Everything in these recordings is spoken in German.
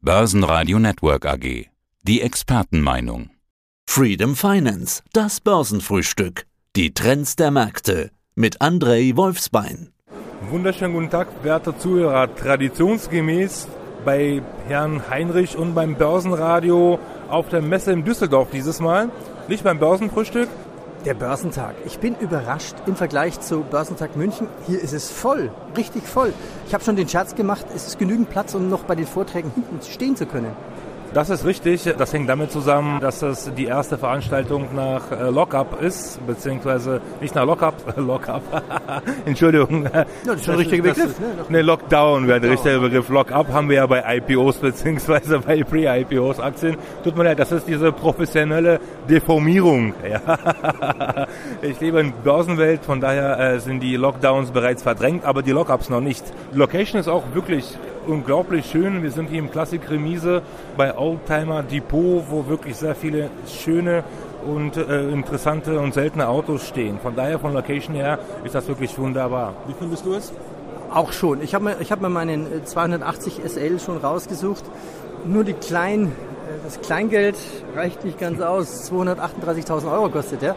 Börsenradio Network AG. Die Expertenmeinung. Freedom Finance, das Börsenfrühstück. Die Trends der Märkte mit Andrei Wolfsbein. Wunderschönen guten Tag, werte Zuhörer. Traditionsgemäß bei Herrn Heinrich und beim Börsenradio auf der Messe in Düsseldorf dieses Mal. Nicht beim Börsenfrühstück, der Börsentag. Ich bin überrascht im Vergleich zu Börsentag München. Hier ist es voll, richtig voll. Ich habe schon den Scherz gemacht, es ist genügend Platz, um noch bei den Vorträgen hinten stehen zu können. Das ist richtig. Das hängt damit zusammen, dass das die erste Veranstaltung nach äh, Lockup ist, beziehungsweise nicht nach Lockup, Lockup. Entschuldigung. Ja, das ist schon der richtige Begriff. Ist, ne? ne, Lockdown wäre der richtige Begriff. Lockup haben wir ja bei IPOs beziehungsweise bei Pre-IPOs Aktien. Tut mir leid, das ist diese professionelle Deformierung. Ja. Ich lebe in Börsenwelt, von daher äh, sind die Lockdowns bereits verdrängt, aber die Lockups noch nicht. Die Location ist auch wirklich unglaublich schön. Wir sind hier im Klassik Remise bei Oldtimer Depot, wo wirklich sehr viele schöne und äh, interessante und seltene Autos stehen. Von daher, von Location her, ist das wirklich wunderbar. Wie findest du es? Auch schon. Ich habe mir, hab mir meinen 280 äh, SL schon rausgesucht. Nur die kleinen, äh, das Kleingeld reicht nicht ganz aus. 238.000 Euro kostet der.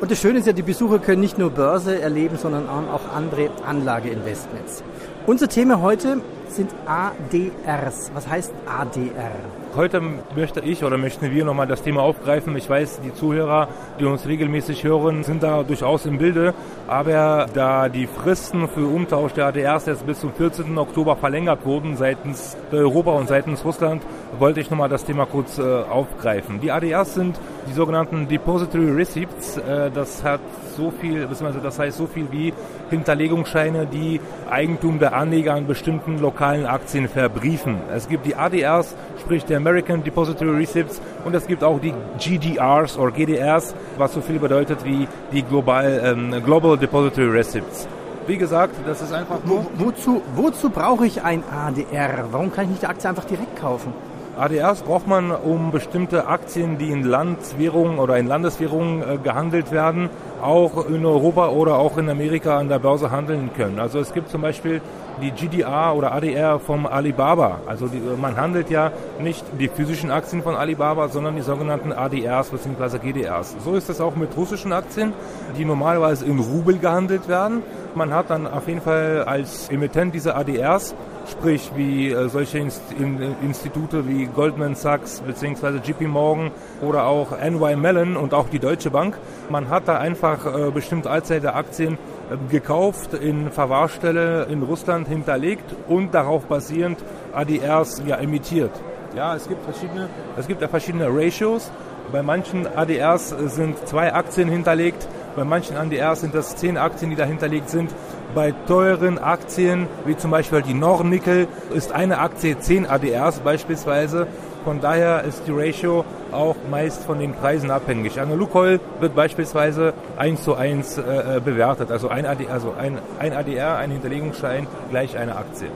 Und das Schöne ist ja, die Besucher können nicht nur Börse erleben, sondern auch andere Anlageinvestments. Unser Thema heute sind ADRs. Was heißt ADR? Heute möchte ich oder möchten wir nochmal das Thema aufgreifen. Ich weiß, die Zuhörer, die uns regelmäßig hören, sind da durchaus im Bilde. Aber da die Fristen für Umtausch der ADRs jetzt bis zum 14. Oktober verlängert wurden seitens Europa und seitens Russland, wollte ich nochmal das Thema kurz äh, aufgreifen. Die ADRs sind die sogenannten Depository Receipts. Äh, das hat so viel, beziehungsweise das heißt so viel wie Hinterlegungsscheine, die Eigentum der Anleger an bestimmten lokalen Aktien verbriefen. Es gibt die ADRs, sprich der American Depository Receipts und es gibt auch die GDRs oder GDRs, was so viel bedeutet wie die Global, ähm, Global Depository Receipts. Wie gesagt, das ist einfach nur... Wo, wozu, wozu brauche ich ein ADR? Warum kann ich nicht die Aktie einfach direkt kaufen? ADRs braucht man, um bestimmte Aktien, die in Landwährungen oder in Landeswährungen äh, gehandelt werden, auch in Europa oder auch in Amerika an der Börse handeln können. Also es gibt zum Beispiel die GDR oder ADR vom Alibaba. Also die, man handelt ja nicht die physischen Aktien von Alibaba, sondern die sogenannten ADRs bzw. GDRs. So ist es auch mit russischen Aktien, die normalerweise in Rubel gehandelt werden. Man hat dann auf jeden Fall als Emittent dieser ADRs sprich wie äh, solche Inst in, Institute wie Goldman Sachs bzw. JP Morgan oder auch NY Mellon und auch die Deutsche Bank. Man hat da einfach äh, bestimmt allzeit Aktien äh, gekauft, in Verwahrstelle in Russland hinterlegt und darauf basierend ADRs ja emittiert. Ja, es gibt verschiedene, es gibt ja verschiedene Ratios. Bei manchen ADRs sind zwei Aktien hinterlegt, bei manchen ADRs sind das zehn Aktien, die da hinterlegt sind. Bei teuren Aktien, wie zum Beispiel die Nornickel, ist eine Aktie 10 ADRs beispielsweise. Von daher ist die Ratio auch meist von den Preisen abhängig. Eine Lukoil wird beispielsweise 1 zu 1 äh, äh, bewertet. Also ein, AD, also ein, ein ADR, ein Hinterlegungsschein, gleich eine Aktie.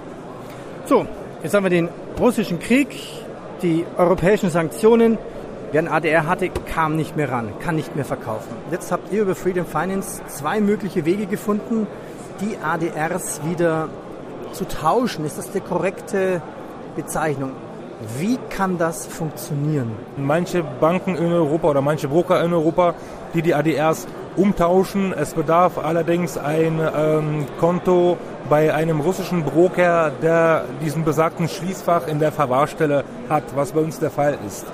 So, jetzt haben wir den russischen Krieg, die europäischen Sanktionen. Wer ein ADR hatte, kam nicht mehr ran, kann nicht mehr verkaufen. Jetzt habt ihr über Freedom Finance zwei mögliche Wege gefunden, die ADRs wieder zu tauschen. Ist das die korrekte Bezeichnung? Wie kann das funktionieren? Manche Banken in Europa oder manche Broker in Europa, die die ADRs umtauschen. Es bedarf allerdings ein ähm, Konto bei einem russischen Broker, der diesen besagten Schließfach in der Verwahrstelle hat, was bei uns der Fall ist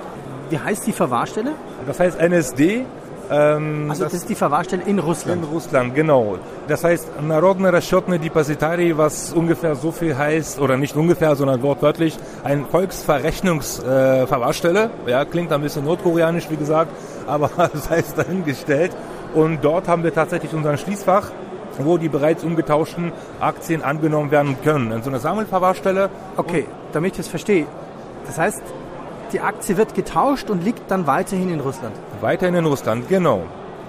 Wie heißt die Verwahrstelle? Das heißt NSD ähm, also das, das, ist die Verwahrstelle in Russland? In Russland, genau. Das heißt Народный расчетный депозитарий, was ungefähr so viel heißt, oder nicht ungefähr, sondern wortwörtlich, ein Volksverrechnungsverwahrstelle. Äh, ja, klingt ein bisschen nordkoreanisch, wie gesagt, aber das heißt dahingestellt. Und dort haben wir tatsächlich unseren Schließfach, wo die bereits umgetauschten Aktien angenommen werden können. In so einer Sammelverwahrstelle. Okay, damit ich das verstehe. Das heißt, die Aktie wird getauscht und liegt dann weiterhin in Russland. Weiterhin in Russland, genau.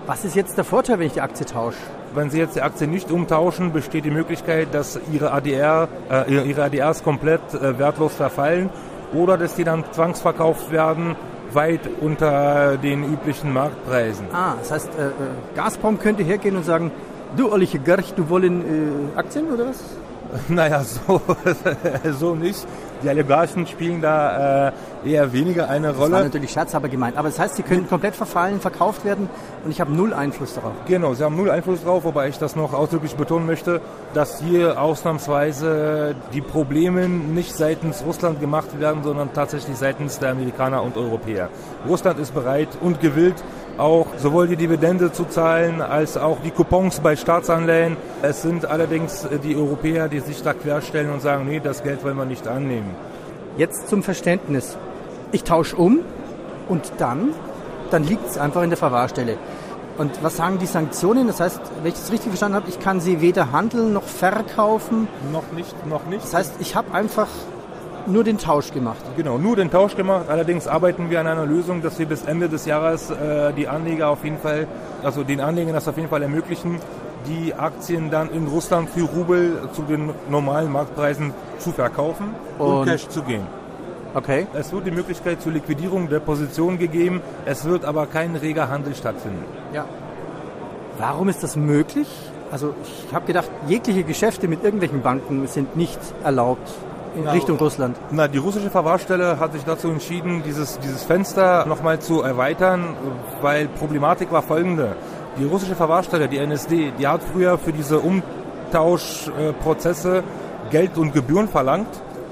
Was ist jetzt der Vorteil, wenn ich die Aktie tausche? Wenn Sie jetzt die Aktie nicht umtauschen, besteht die Möglichkeit, dass Ihre, ADR, äh, Ihre ADRs komplett äh, wertlos verfallen oder dass die dann zwangsverkauft werden, weit unter den üblichen Marktpreisen. Ah, das heißt, äh, äh Gazprom könnte hergehen und sagen, du Olliche Gerch, du wollen äh, Aktien oder was? Naja, so, so nicht. Die Oligarchen spielen da äh, eher weniger eine Das war Rolle. natürlich scherzhaber gemeint. Aber das heißt, sie können komplett verfallen, verkauft werden und ich habe null Einfluss darauf. Genau, sie haben null Einfluss drauf, wobei ich das noch ausdrücklich betonen möchte, dass hier ausnahmsweise die Probleme nicht seitens Russland gemacht werden, sondern tatsächlich seitens der Amerikaner und Europäer. Russland ist bereit und gewillt, auch sowohl die Dividende zu zahlen als auch die Coupons bei Staatsanleihen. Es sind allerdings die Europäer, die sich da querstellen und sagen, nee, das Geld wollen wir nicht annehmen. Jetzt zum Verständnis. Ich tausche um und dann, dann liegt es einfach in der Verwahrstelle. Und was sagen die Sanktionen? Das heißt, wenn ich das richtig verstanden habe, ich kann sie weder handeln noch verkaufen. Noch nicht, noch nicht. Das heißt, ich habe einfach nur den Tausch gemacht. Genau, nur den Tausch gemacht. Allerdings arbeiten wir an einer Lösung, dass wir bis Ende des Jahres äh, die Anleger auf jeden Fall, also den Anlegern das auf jeden Fall ermöglichen, die Aktien dann in Russland für Rubel zu den normalen Marktpreisen zu verkaufen und, Und- Cash zu gehen. Okay. Es wird die Möglichkeit zur Liquidierung der Position gegeben, es wird aber kein reger Handel stattfinden. Ja. Warum ist das möglich? Also ich habe gedacht, jegliche Geschäfte mit irgendwelchen Banken sind nicht erlaubt in Na, Richtung Russland. Na, die russische Verwahrstelle hat sich dazu entschieden, dieses, dieses Fenster nochmal zu erweitern, weil Problematik war folgende. Die russische Verwahrstelle, die NSD, die hat früher für diese Umtauschprozesse Geld und Gebühren verlangt.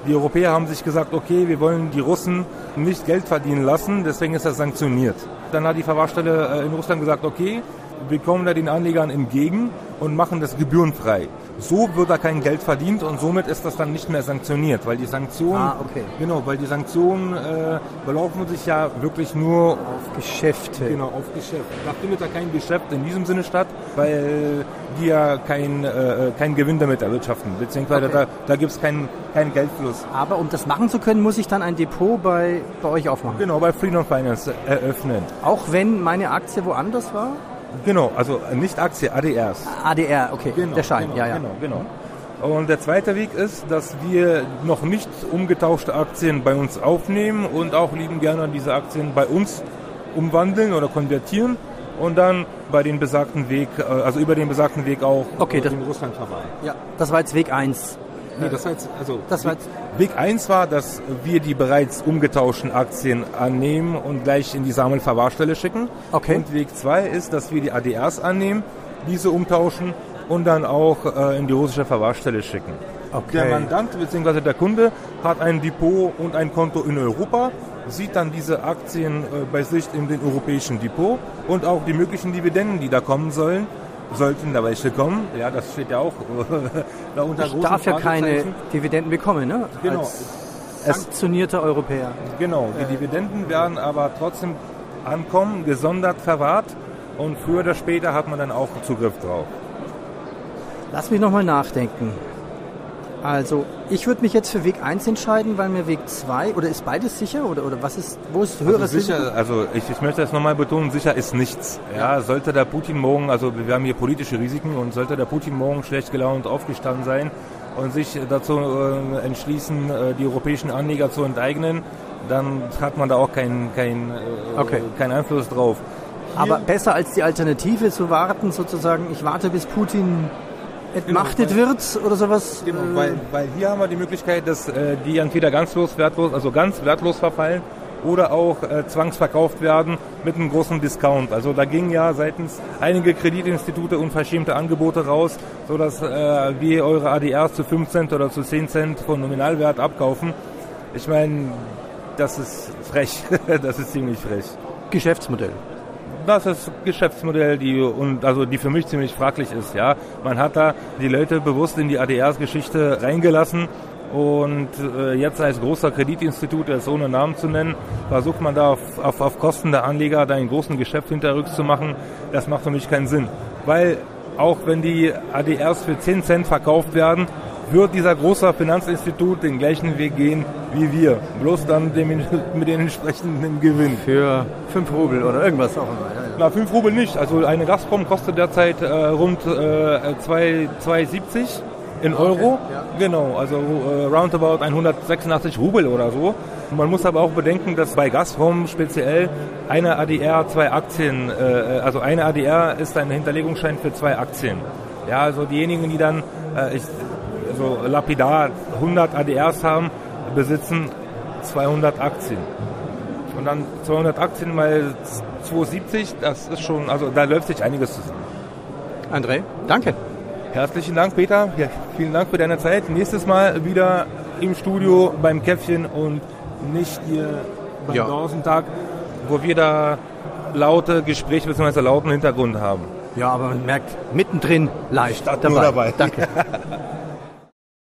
Die Europäer haben sich gesagt, okay, wir wollen die Russen nicht Geld verdienen lassen, deswegen ist das sanktioniert. Dann hat die Verwahrstelle äh, in Russland gesagt, okay, wir kommen da den Anlegern entgegen und machen das gebührenfrei. So wird da kein Geld verdient und somit ist das dann nicht mehr sanktioniert, weil die Sanktionen, Ah, okay. genau, weil die Sanktionen äh, belaufen sich ja wirklich nur Auf Geschäfte. genau auf Geschäft. Da findet ja kein Geschäft in diesem Sinne statt, weil die ja kein, äh, kein Gewinn damit erwirtschaften, beziehungsweise Okay. da, da gibt es keinen keinen Geldfluss. Aber um das machen zu können, muss ich dann ein Depot bei, bei euch aufmachen. Genau, bei Freedom Finance eröffnen. Auch wenn meine Aktie woanders war? Genau, also nicht Aktie, ADRs. ADR, okay, der Schein, genau, ja, ja. Genau, genau. Und der zweite Weg ist, dass wir noch nicht umgetauschte Aktien bei uns aufnehmen und auch lieben gerne diese Aktien bei uns umwandeln oder konvertieren und dann bei den besagten Weg, äh, also über den besagten Weg auch Okay, äh, das- in Russland verwahlen. Ja, das war jetzt Weg 1. Nee, das heißt, also Das war jetzt, Weg 1 war, dass wir die bereits umgetauschten Aktien annehmen und gleich in die Sammelverwahrstelle schicken. Okay. Und Weg 2 ist, dass wir die ADRs annehmen, diese umtauschen und dann auch äh, in die russische Verwahrstelle schicken. Okay. Der Mandant bzw. der Kunde hat ein Depot und ein Konto in Europa, sieht dann diese Aktien äh, bei sich in den europäischen Depot und auch die möglichen Dividenden, die da kommen sollen, sollten da welche kommen. Ja, das steht ja auch da unter ich darf ja keine. Dividenden bekommen, ne? Genau. Als sanktionierter Europäer. Genau, die Dividenden werden aber trotzdem ankommen, gesondert verwahrt und früher oder später hat man dann auch Zugriff drauf. Lass mich nochmal nachdenken. Also, ich würde mich jetzt für Weg 1 entscheiden, weil mir Weg 2, oder ist beides sicher? Oder, oder was ist, wo ist höheres Also sicher, Risiko? also ich, ich möchte das nochmal betonen, sicher ist nichts. Ja, sollte der Putin morgen, also wir haben hier politische Risiken und sollte der Putin morgen schlecht gelaunt aufgestanden sein und sich dazu äh, entschließen, äh, die europäischen Anleger zu enteignen, dann hat man da auch keinen keinen äh, Okay. keinen Einfluss drauf. Hier- Aber besser als die Alternative zu warten, sozusagen, ich warte bis Putin entmachtet Genau, wird oder sowas. Genau, äh, weil, weil hier haben wir die Möglichkeit, dass äh, die entweder ganz los, wertlos, also ganz wertlos verfallen oder auch äh, zwangsverkauft werden mit einem großen Discount. Also da gingen ja seitens einige Kreditinstitute unverschämte Angebote raus, sodass äh, wir eure ADRs zu 5 Cent oder zu 10 Cent von Nominalwert abkaufen. Ich meine, das ist frech, das ist ziemlich frech. Geschäftsmodell. Das ist Geschäftsmodell, die und also die für mich ziemlich fraglich ist. Ja, man hat da die Leute bewusst in die ADRs-Geschichte reingelassen und äh, jetzt als großer Kreditinstitut, jetzt ohne Namen zu nennen, versucht man da auf, auf, auf Kosten der Anleger da einen großen Geschäft hinterrücks zu machen. Das macht für mich keinen Sinn, weil auch wenn die ADRs für 10 Cent verkauft werden, wird dieser große Finanzinstitut den gleichen Weg gehen wie wir, bloß dann dem, mit den entsprechenden Gewinn. Für 5 Rubel oder irgendwas auch immer. Ja, ja. Na, 5 Rubel nicht. Also eine Gazprom kostet derzeit äh, rund äh, 2 2,70 in Euro. ja. Genau, also äh, roundabout 186 Rubel oder so. Man muss aber auch bedenken, dass bei Gazprom speziell eine ADR zwei Aktien, äh, also eine ADR ist ein Hinterlegungsschein für zwei Aktien. Ja, also diejenigen, die dann äh, ich, also lapidar 100 ADRs haben, besitzen 200 Aktien. Und dann 200 Aktien mal 270, das ist schon, also da läuft sich einiges zusammen. André, danke. Herzlichen Dank, Peter. Ja, vielen Dank für deine Zeit. Nächstes Mal wieder im Studio beim Käffchen und nicht hier beim Ja. Börsentag, wo wir da laute Gespräche bzw. lauten Hintergrund haben. Ja, aber man merkt mittendrin live Statt nur dabei. Danke.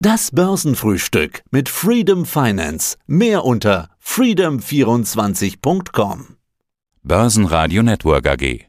Das Börsenfrühstück mit Freedom Finance. Mehr unter freedom24.com. Börsenradio Network AG.